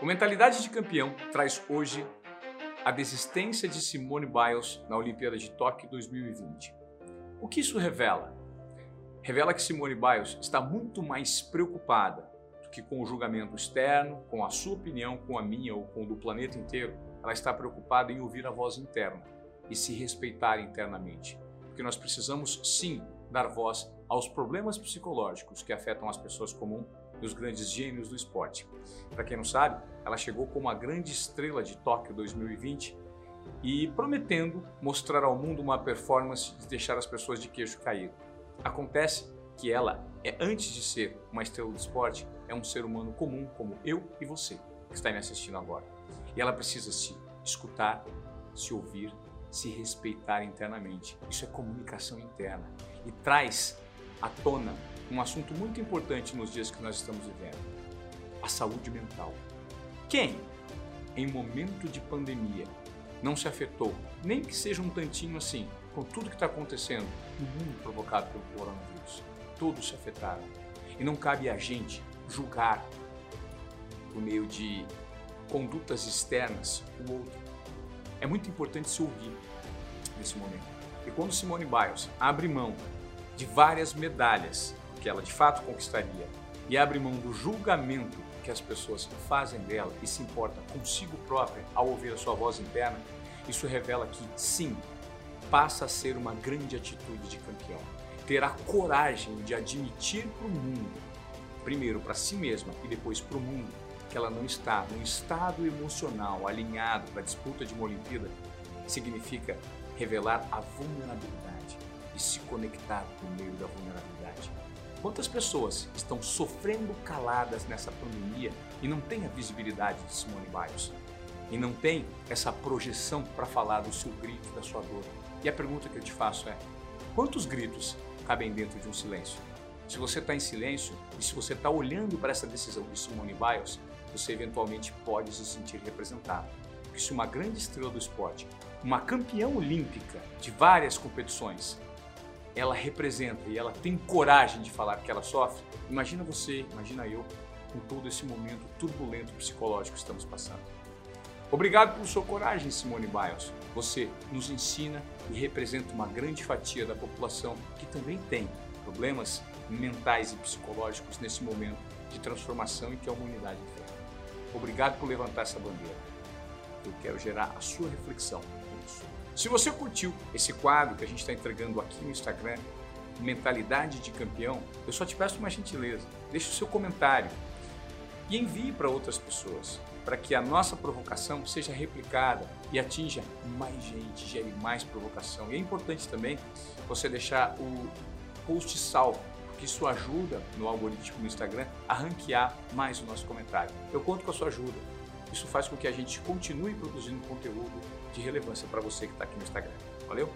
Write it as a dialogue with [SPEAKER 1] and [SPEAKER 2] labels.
[SPEAKER 1] O Mentalidade de Campeão traz hoje a desistência de Simone Biles na Olimpíada de Tóquio 2020. O que isso revela? Revela que Simone Biles está muito mais preocupada do que com o julgamento externo, com a sua opinião, com a minha ou com o do planeta inteiro. Ela está preocupada em ouvir a voz interna e se respeitar internamente. Porque nós precisamos sim dar voz aos problemas psicológicos que afetam as pessoas comuns dos grandes gênios do esporte. Para quem não sabe, ela chegou como a grande estrela de Tóquio 2020 e prometendo mostrar ao mundo uma performance de deixar as pessoas de queixo caído. Acontece que ela é antes de ser uma estrela do esporte, é um ser humano comum como eu e você que está me assistindo agora. E ela precisa se escutar, se ouvir, se respeitar internamente. Isso é comunicação interna e traz à tona um assunto muito importante nos dias que nós estamos vivendo: a saúde mental. Quem, em momento de pandemia, não se afetou, nem que seja um tantinho assim, com tudo que está acontecendo no mundo provocado pelo coronavírus? Todos se afetaram. E não cabe a gente julgar por meio de condutas externas o outro. É muito importante se ouvir nesse momento. E quando Simone Biles abre mão de várias medalhas que ela de fato conquistaria e abre mão do julgamento que as pessoas fazem dela e se importa consigo própria ao ouvir a sua voz interna, isso revela que sim, passa a ser uma grande atitude de campeão. Ter a coragem de admitir para o mundo, primeiro para si mesma e depois para o mundo, que ela não está num estado emocional alinhado para a disputa de uma Olimpíada, significa revelar a vulnerabilidade e se conectar por meio da vulnerabilidade. Quantas pessoas estão sofrendo caladas nessa pandemia e não têm a visibilidade de Simone Biles? E não tem essa projeção para falar do seu grito, da sua dor? E a pergunta que eu te faço é: quantos gritos cabem dentro de um silêncio? Se você está em silêncio e se você está olhando para essa decisão de Simone Biles, você eventualmente pode se sentir representado. Porque se uma grande estrela do esporte, uma campeã olímpica de várias competições, ela representa e ela tem coragem de falar que ela sofre, imagina você, imagina eu, com todo esse momento turbulento psicológico que estamos passando. Obrigado por sua coragem, Simone Biles. Você nos ensina e representa uma grande fatia da população que também tem problemas mentais e psicológicos nesse momento de transformação em que a humanidade enfrenta. Obrigado por levantar essa bandeira. Eu quero gerar a sua reflexão se você curtiu esse quadro que a gente está entregando aqui no Instagram, Mentalidade de Campeão, eu só te peço uma gentileza, deixe o seu comentário e envie para outras pessoas, para que a nossa provocação seja replicada e atinja mais gente, gere mais provocação. E é importante também você deixar o post salvo, porque isso ajuda no algoritmo do Instagram a ranquear mais o nosso comentário. Eu conto com a sua ajuda. Isso faz com que a gente continue produzindo conteúdo de relevância para você que está aqui no Instagram. Valeu?